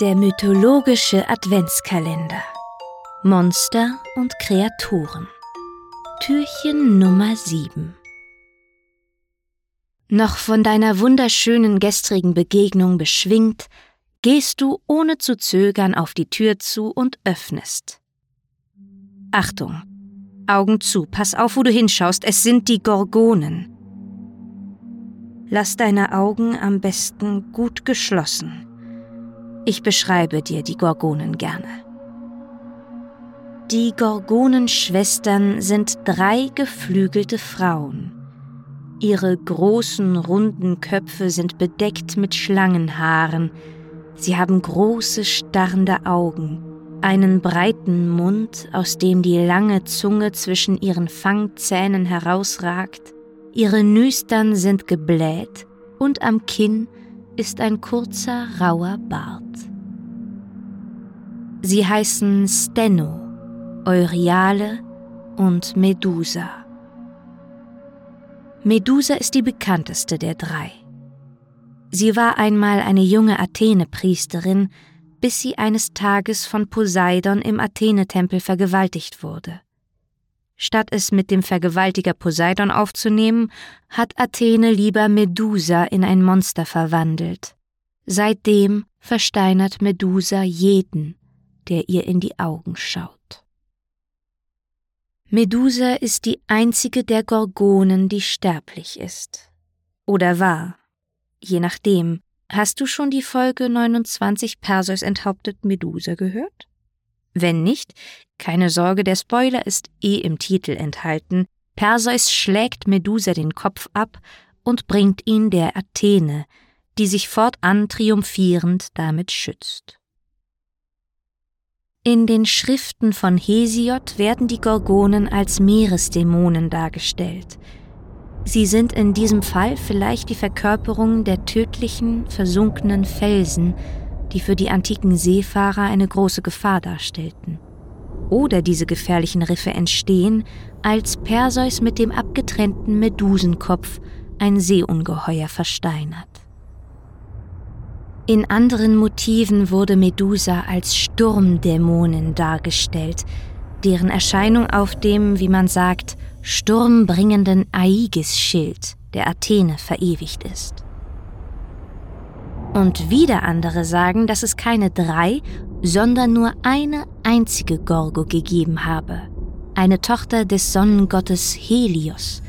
Der mythologische Adventskalender. Monster und Kreaturen. Türchen Nummer 7. Noch von deiner wunderschönen gestrigen Begegnung beschwingt, gehst du ohne zu zögern auf die Tür zu und öffnest. Achtung! Augen zu, pass auf, wo du hinschaust, es sind die Gorgonen. Lass deine Augen am besten gut geschlossen. Ich beschreibe dir die Gorgonen gerne. Die Gorgonenschwestern sind drei geflügelte Frauen. Ihre großen, runden Köpfe sind bedeckt mit Schlangenhaaren. Sie haben große, starrende Augen, einen breiten Mund, aus dem die lange Zunge zwischen ihren Fangzähnen herausragt. Ihre Nüstern sind gebläht und am Kinn ist ein kurzer, rauer Bart. Sie heißen Steno, Euryale und Medusa. Medusa ist die bekannteste der drei. Sie war einmal eine junge Athene-Priesterin, bis sie eines Tages von Poseidon im Athene-Tempel vergewaltigt wurde. Statt es mit dem Vergewaltiger Poseidon aufzunehmen, hat Athene lieber Medusa in ein Monster verwandelt. Seitdem versteinert Medusa jeden, der ihr in die Augen schaut. Medusa ist die einzige der Gorgonen, die sterblich ist. Oder war. Je nachdem. Hast du schon die Folge 29 Perseus enthauptet Medusa gehört? Wenn nicht, keine Sorge, der Spoiler ist eh im Titel enthalten. Perseus schlägt Medusa den Kopf ab und bringt ihn der Athene, die sich fortan triumphierend damit schützt. In den Schriften von Hesiod werden die Gorgonen als Meeresdämonen dargestellt. Sie sind in diesem Fall vielleicht die Verkörperung der tödlichen, versunkenen Felsen, die für die antiken Seefahrer eine große Gefahr darstellten. Oder diese gefährlichen Riffe entstehen, als Perseus mit dem abgetrennten Medusenkopf ein Seeungeheuer versteinert. In anderen Motiven wurde Medusa als Sturmdämonin dargestellt, deren Erscheinung auf dem, wie man sagt, sturmbringenden Aigis-Schild der Athene verewigt ist. Und wieder andere sagen, dass es keine drei, sondern nur eine einzige Gorgo gegeben habe, eine Tochter des Sonnengottes Helios,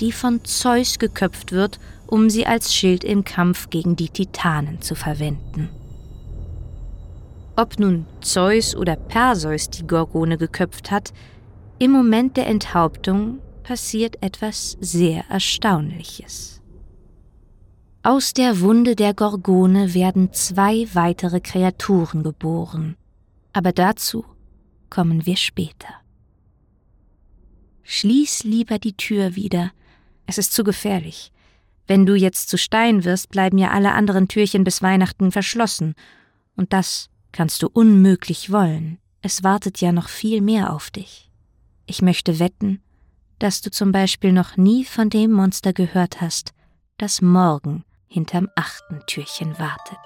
die von Zeus geköpft wird um sie als Schild im Kampf gegen die Titanen zu verwenden. Ob nun Zeus oder Perseus die Gorgone geköpft hat, im Moment der Enthauptung passiert etwas sehr Erstaunliches. Aus der Wunde der Gorgone werden zwei weitere Kreaturen geboren, aber dazu kommen wir später. Schließ lieber die Tür wieder, es ist zu gefährlich. Wenn du jetzt zu Stein wirst, bleiben ja alle anderen Türchen bis Weihnachten verschlossen. Und das kannst du unmöglich wollen. Es wartet ja noch viel mehr auf dich. Ich möchte wetten, dass du zum Beispiel noch nie von dem Monster gehört hast, das morgen hinterm achten Türchen wartet.